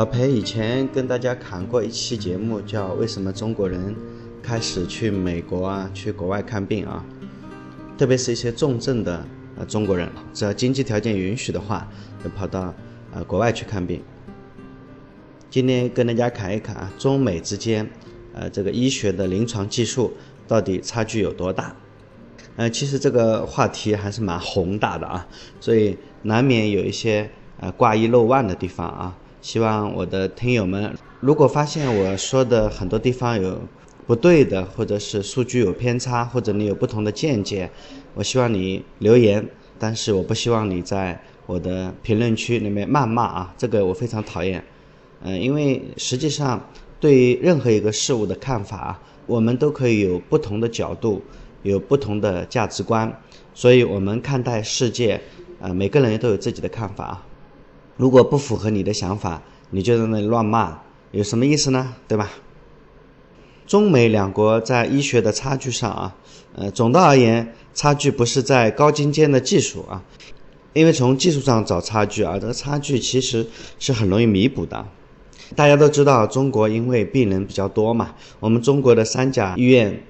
老裴以前跟大家谈过一期节目，叫为什么中国人开始去美国啊，去国外看病啊？特别是一些重症的呃中国人，只要经济条件允许的话，就跑到呃国外去看病。今天跟大家侃一侃啊，中美之间呃这个医学的临床技术到底差距有多大？呃，其实这个话题还是蛮宏大的啊，所以难免有一些呃挂一漏万的地方啊。希望我的听友们，如果发现我说的很多地方有不对的，或者是数据有偏差，或者你有不同的见解，我希望你留言。但是我不希望你在我的评论区里面谩骂啊，这个我非常讨厌。嗯，因为实际上对于任何一个事物的看法，我们都可以有不同的角度，有不同的价值观，所以我们看待世界，呃，每个人都有自己的看法啊。如果不符合你的想法，你就在那里乱骂，有什么意思呢？对吧？中美两国在医学的差距上啊，呃，总的而言，差距不是在高精尖的技术啊，因为从技术上找差距啊，这个差距其实是很容易弥补的。大家都知道，中国因为病人比较多嘛，我们中国的三甲医院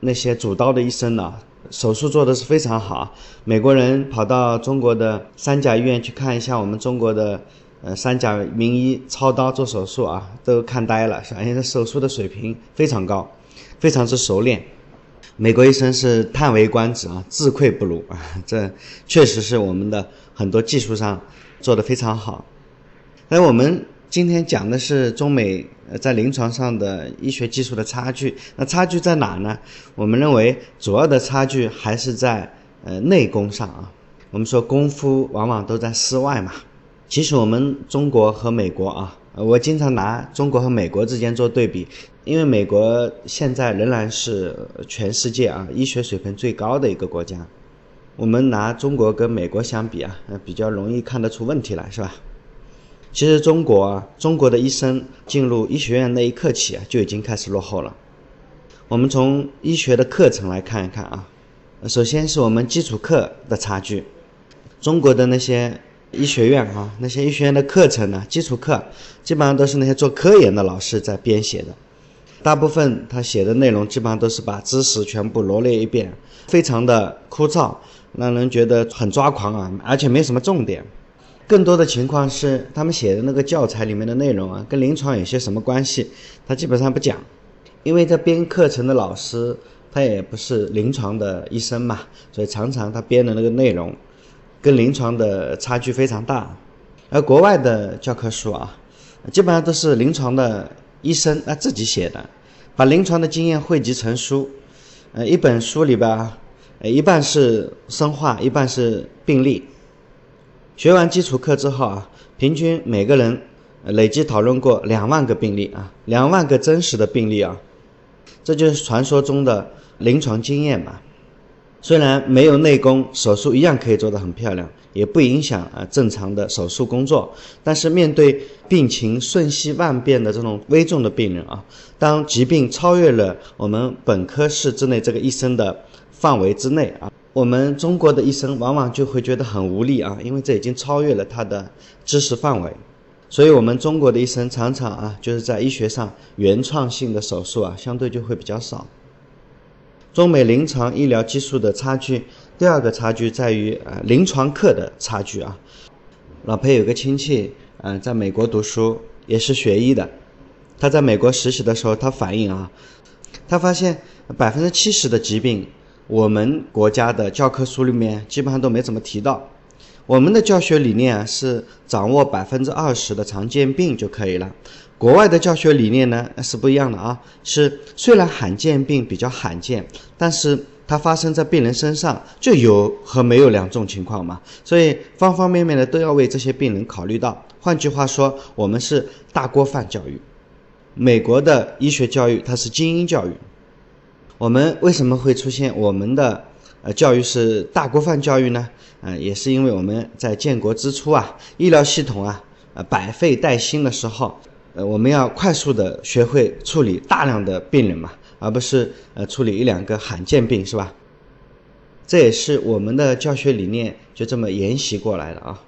那些主刀的医生呢。手术做的是非常好，美国人跑到中国的三甲医院去看一下我们中国的呃三甲名医操刀做手术啊，都看呆了，因为这手术的水平非常高，非常之熟练。美国医生是叹为观止啊，自愧不如啊，这确实是我们的很多技术上做的非常好。那我们。今天讲的是中美在临床上的医学技术的差距，那差距在哪呢？我们认为主要的差距还是在呃内功上啊。我们说功夫往往都在室外嘛。其实我们中国和美国啊，我经常拿中国和美国之间做对比，因为美国现在仍然是全世界啊医学水平最高的一个国家。我们拿中国跟美国相比啊，比较容易看得出问题来，是吧？其实中国啊，中国的医生进入医学院那一刻起啊，就已经开始落后了。我们从医学的课程来看一看啊，首先是我们基础课的差距。中国的那些医学院啊，那些医学院的课程呢，基础课基本上都是那些做科研的老师在编写的，大部分他写的内容基本上都是把知识全部罗列一遍，非常的枯燥，让人觉得很抓狂啊，而且没什么重点。更多的情况是，他们写的那个教材里面的内容啊，跟临床有些什么关系？他基本上不讲，因为他编课程的老师他也不是临床的医生嘛，所以常常他编的那个内容跟临床的差距非常大。而国外的教科书啊，基本上都是临床的医生他自己写的，把临床的经验汇集成书，呃，一本书里边，呃，一半是生化，一半是病例。学完基础课之后啊，平均每个人累计讨论过两万个病例啊，两万个真实的病例啊，这就是传说中的临床经验嘛。虽然没有内功，手术一样可以做得很漂亮，也不影响啊正常的手术工作。但是面对病情瞬息万变的这种危重的病人啊，当疾病超越了我们本科室之内这个医生的范围之内啊。我们中国的医生往往就会觉得很无力啊，因为这已经超越了他的知识范围，所以我们中国的医生常常啊，就是在医学上原创性的手术啊，相对就会比较少。中美临床医疗技术的差距，第二个差距在于呃临床课的差距啊。老裴有个亲戚，嗯，在美国读书，也是学医的，他在美国实习的时候，他反映啊，他发现百分之七十的疾病。我们国家的教科书里面基本上都没怎么提到，我们的教学理念是掌握百分之二十的常见病就可以了。国外的教学理念呢是不一样的啊，是虽然罕见病比较罕见，但是它发生在病人身上就有和没有两种情况嘛，所以方方面面的都要为这些病人考虑到。换句话说，我们是大锅饭教育。美国的医学教育它是精英教育。我们为什么会出现我们的呃教育是大锅饭教育呢？啊，也是因为我们在建国之初啊，医疗系统啊，呃百废待兴的时候，呃我们要快速的学会处理大量的病人嘛，而不是呃处理一两个罕见病，是吧？这也是我们的教学理念就这么沿袭过来的啊。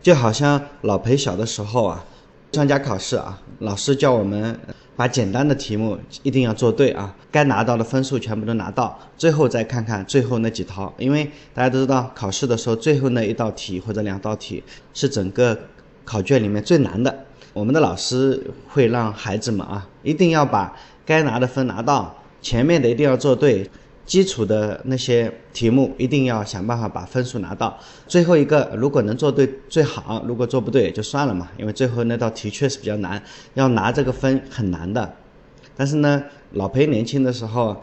就好像老裴小的时候啊，参加考试啊，老师叫我们把简单的题目一定要做对啊，该拿到的分数全部都拿到，最后再看看最后那几套，因为大家都知道考试的时候最后那一道题或者两道题是整个考卷里面最难的。我们的老师会让孩子们啊，一定要把该拿的分拿到，前面的一定要做对。基础的那些题目一定要想办法把分数拿到。最后一个如果能做对最好，如果做不对也就算了嘛，因为最后那道题确实比较难，要拿这个分很难的。但是呢，老裴年轻的时候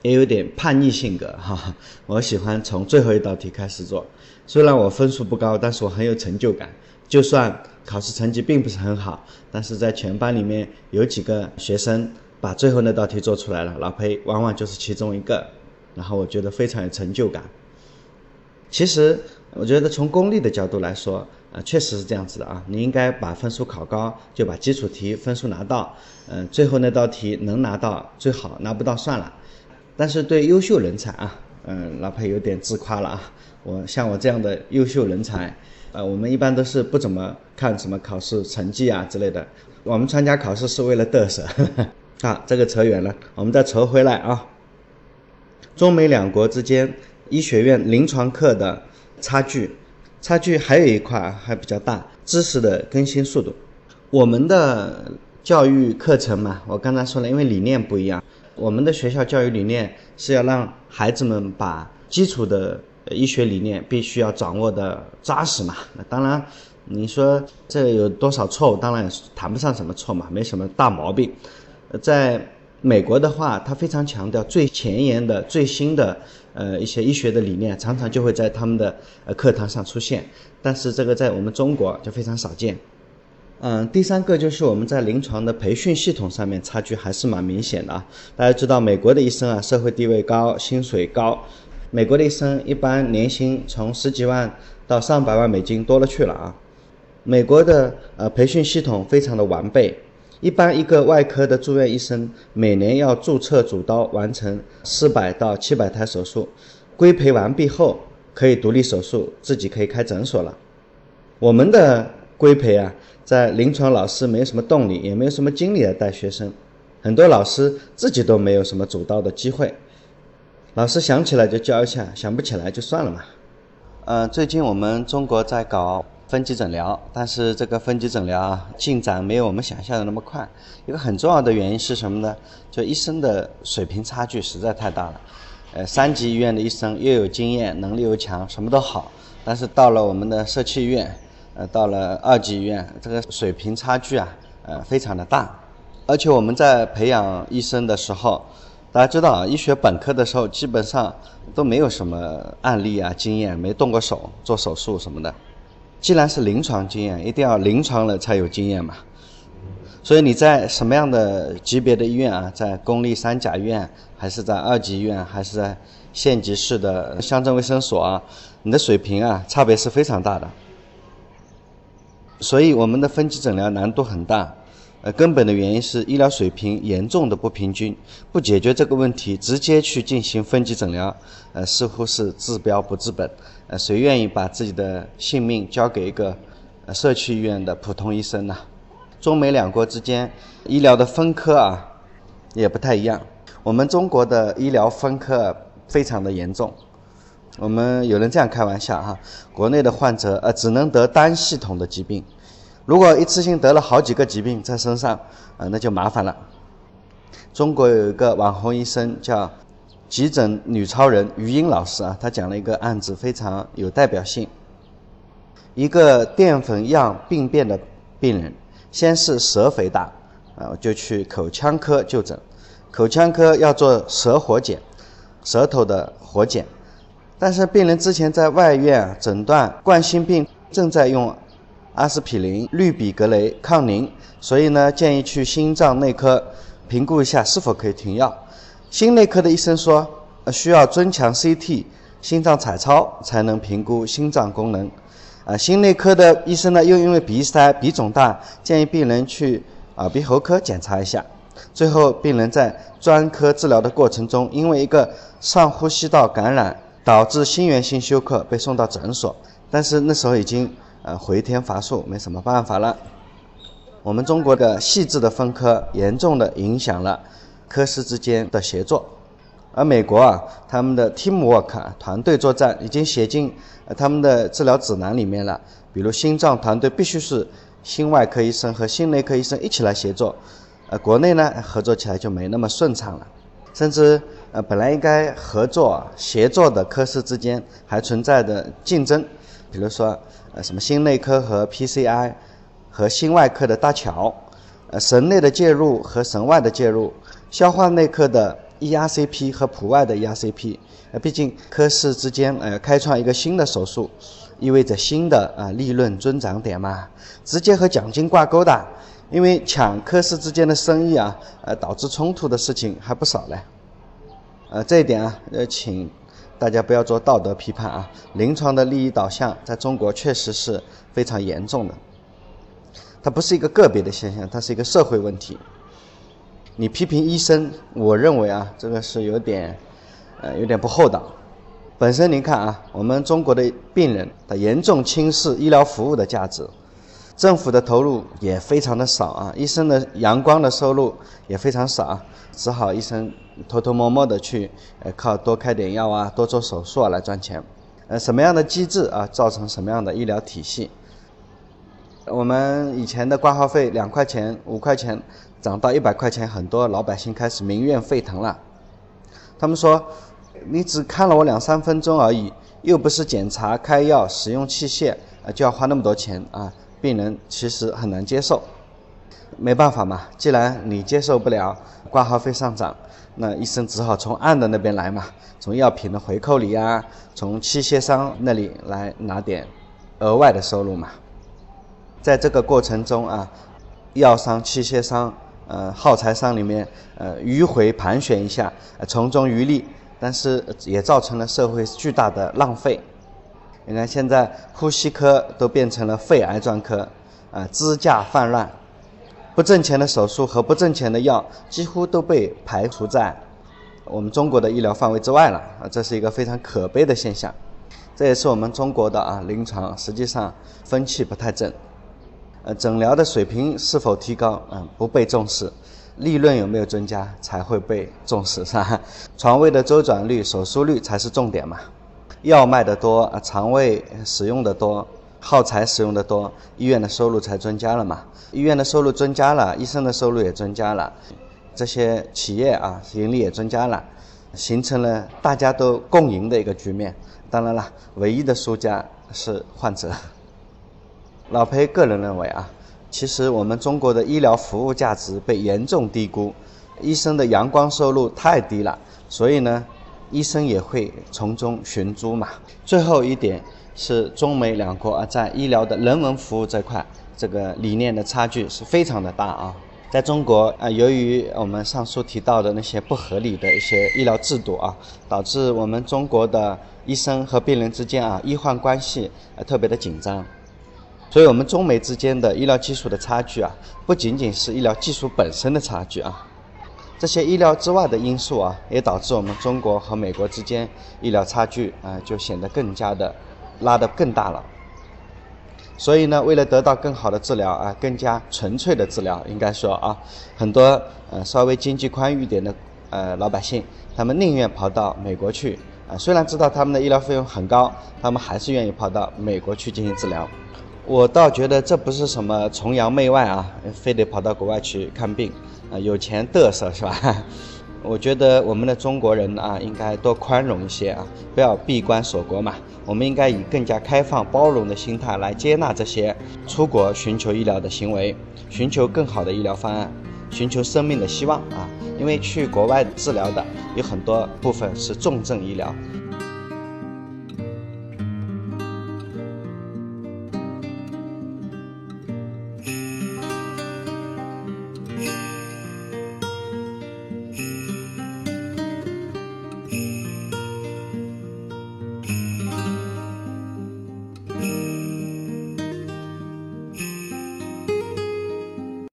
也有点叛逆性格哈，我喜欢从最后一道题开始做。虽然我分数不高，但是我很有成就感。就算考试成绩并不是很好，但是在全班里面有几个学生把最后那道题做出来了，老裴往往就是其中一个。然后我觉得非常有成就感。其实我觉得从功利的角度来说，呃，确实是这样子的啊。你应该把分数考高，就把基础题分数拿到，嗯，最后那道题能拿到最好，拿不到算了。但是对优秀人才啊，嗯，老裴有点自夸了啊。我像我这样的优秀人才，呃，我们一般都是不怎么看什么考试成绩啊之类的。我们参加考试是为了嘚瑟。啊，这个扯远了，我们再扯回来啊。中美两国之间医学院临床课的差距，差距还有一块还比较大，知识的更新速度。我们的教育课程嘛，我刚才说了，因为理念不一样，我们的学校教育理念是要让孩子们把基础的医学理念必须要掌握的扎实嘛。那当然，你说这有多少错误，当然谈不上什么错嘛，没什么大毛病，呃在。美国的话，他非常强调最前沿的、最新的，呃，一些医学的理念，常常就会在他们的呃课堂上出现。但是这个在我们中国就非常少见。嗯，第三个就是我们在临床的培训系统上面差距还是蛮明显的啊。大家知道，美国的医生啊，社会地位高，薪水高，美国的医生一般年薪从十几万到上百万美金多了去了啊。美国的呃培训系统非常的完备。一般一个外科的住院医生每年要注册主刀完成四百到七百台手术，规培完毕后可以独立手术，自己可以开诊所了。我们的规培啊，在临床老师没有什么动力，也没有什么精力来带学生，很多老师自己都没有什么主刀的机会，老师想起来就教一下，想不起来就算了嘛。呃，最近我们中国在搞。分级诊疗，但是这个分级诊疗啊，进展没有我们想象的那么快。一个很重要的原因是什么呢？就医生的水平差距实在太大了。呃，三级医院的医生又有经验，能力又强，什么都好，但是到了我们的社区医院，呃，到了二级医院，这个水平差距啊，呃，非常的大。而且我们在培养医生的时候，大家知道啊，医学本科的时候基本上都没有什么案例啊、经验，没动过手做手术什么的。既然是临床经验，一定要临床了才有经验嘛。所以你在什么样的级别的医院啊，在公立三甲医院，还是在二级医院，还是在县级市的乡镇卫生所啊，你的水平啊，差别是非常大的。所以我们的分级诊疗难度很大。呃，根本的原因是医疗水平严重的不平均，不解决这个问题，直接去进行分级诊疗，呃，似乎是治标不治本。呃，谁愿意把自己的性命交给一个社区医院的普通医生呢？中美两国之间医疗的分科啊，也不太一样。我们中国的医疗分科非常的严重。我们有人这样开玩笑哈，国内的患者呃只能得单系统的疾病。如果一次性得了好几个疾病在身上，啊，那就麻烦了。中国有一个网红医生叫“急诊女超人”于英老师啊，她讲了一个案子，非常有代表性。一个淀粉样病变的病人，先是舌肥大，啊，就去口腔科就诊。口腔科要做舌活检，舌头的活检。但是病人之前在外院诊断冠心病，正在用。阿司匹林、氯吡格雷、抗凝，所以呢，建议去心脏内科评估一下是否可以停药。心内科的医生说，呃，需要增强 CT、心脏彩超才能评估心脏功能。啊，心内科的医生呢，又因为鼻塞、鼻肿大，建议病人去耳鼻喉科检查一下。最后，病人在专科治疗的过程中，因为一个上呼吸道感染导致心源性休克，被送到诊所，但是那时候已经。呃，回天乏术，没什么办法了。我们中国的细致的分科严重的影响了科室之间的协作，而美国啊，他们的 teamwork 团队作战已经写进他们的治疗指南里面了。比如心脏团队必须是心外科医生和心内科医生一起来协作，呃，国内呢合作起来就没那么顺畅了，甚至呃本来应该合作协作的科室之间还存在着竞争，比如说呃什么心内科和 PCI。和心外科的搭桥，呃，神内的介入和神外的介入，消化内科的 ERCP 和普外的 ERCP，呃，毕竟科室之间呃开创一个新的手术，意味着新的啊利润增长点嘛，直接和奖金挂钩的，因为抢科室之间的生意啊，呃，导致冲突的事情还不少嘞，呃，这一点啊，呃，请大家不要做道德批判啊，临床的利益导向在中国确实是非常严重的。它不是一个个别的现象，它是一个社会问题。你批评医生，我认为啊，这个是有点，呃，有点不厚道。本身您看啊，我们中国的病人，他严重轻视医疗服务的价值，政府的投入也非常的少啊，医生的阳光的收入也非常少，只好医生偷偷摸摸的去，呃，靠多开点药啊，多做手术啊来赚钱。呃，什么样的机制啊，造成什么样的医疗体系？我们以前的挂号费两块钱、五块钱，涨到一百块钱，很多老百姓开始民怨沸腾了。他们说：“你只看了我两三分钟而已，又不是检查、开药、使用器械，啊，就要花那么多钱啊！”病人其实很难接受。没办法嘛，既然你接受不了挂号费上涨，那医生只好从暗的那边来嘛，从药品的回扣里呀，从器械商那里来拿点额外的收入嘛。在这个过程中啊，药商、器械商、呃耗材商里面，呃迂回盘旋一下，从中渔利，但是也造成了社会巨大的浪费。你看现在呼吸科都变成了肺癌专科，啊支架泛滥，不挣钱的手术和不挣钱的药几乎都被排除在我们中国的医疗范围之外了，啊这是一个非常可悲的现象。这也是我们中国的啊临床实际上风气不太正。呃，诊疗的水平是否提高？嗯，不被重视，利润有没有增加才会被重视，是吧？床位的周转率、手术率才是重点嘛。药卖的多，啊，肠胃使用的多，耗材使用的多，医院的收入才增加了嘛。医院的收入增加了，医生的收入也增加了，这些企业啊，盈利也增加了，形成了大家都共赢的一个局面。当然了，唯一的输家是患者。老裴个人认为啊，其实我们中国的医疗服务价值被严重低估，医生的阳光收入太低了，所以呢，医生也会从中寻租嘛。最后一点是中美两国啊，在医疗的人文服务这块，这个理念的差距是非常的大啊。在中国啊，由于我们上述提到的那些不合理的一些医疗制度啊，导致我们中国的医生和病人之间啊，医患关系啊特别的紧张。所以，我们中美之间的医疗技术的差距啊，不仅仅是医疗技术本身的差距啊，这些医疗之外的因素啊，也导致我们中国和美国之间医疗差距啊，就显得更加的拉得更大了。所以呢，为了得到更好的治疗啊，更加纯粹的治疗，应该说啊，很多呃稍微经济宽裕一点的呃老百姓，他们宁愿跑到美国去啊，虽然知道他们的医疗费用很高，他们还是愿意跑到美国去进行治疗。我倒觉得这不是什么崇洋媚外啊，非得跑到国外去看病，啊，有钱嘚瑟是吧？我觉得我们的中国人啊，应该多宽容一些啊，不要闭关锁国嘛。我们应该以更加开放包容的心态来接纳这些出国寻求医疗的行为，寻求更好的医疗方案，寻求生命的希望啊。因为去国外治疗的有很多部分是重症医疗。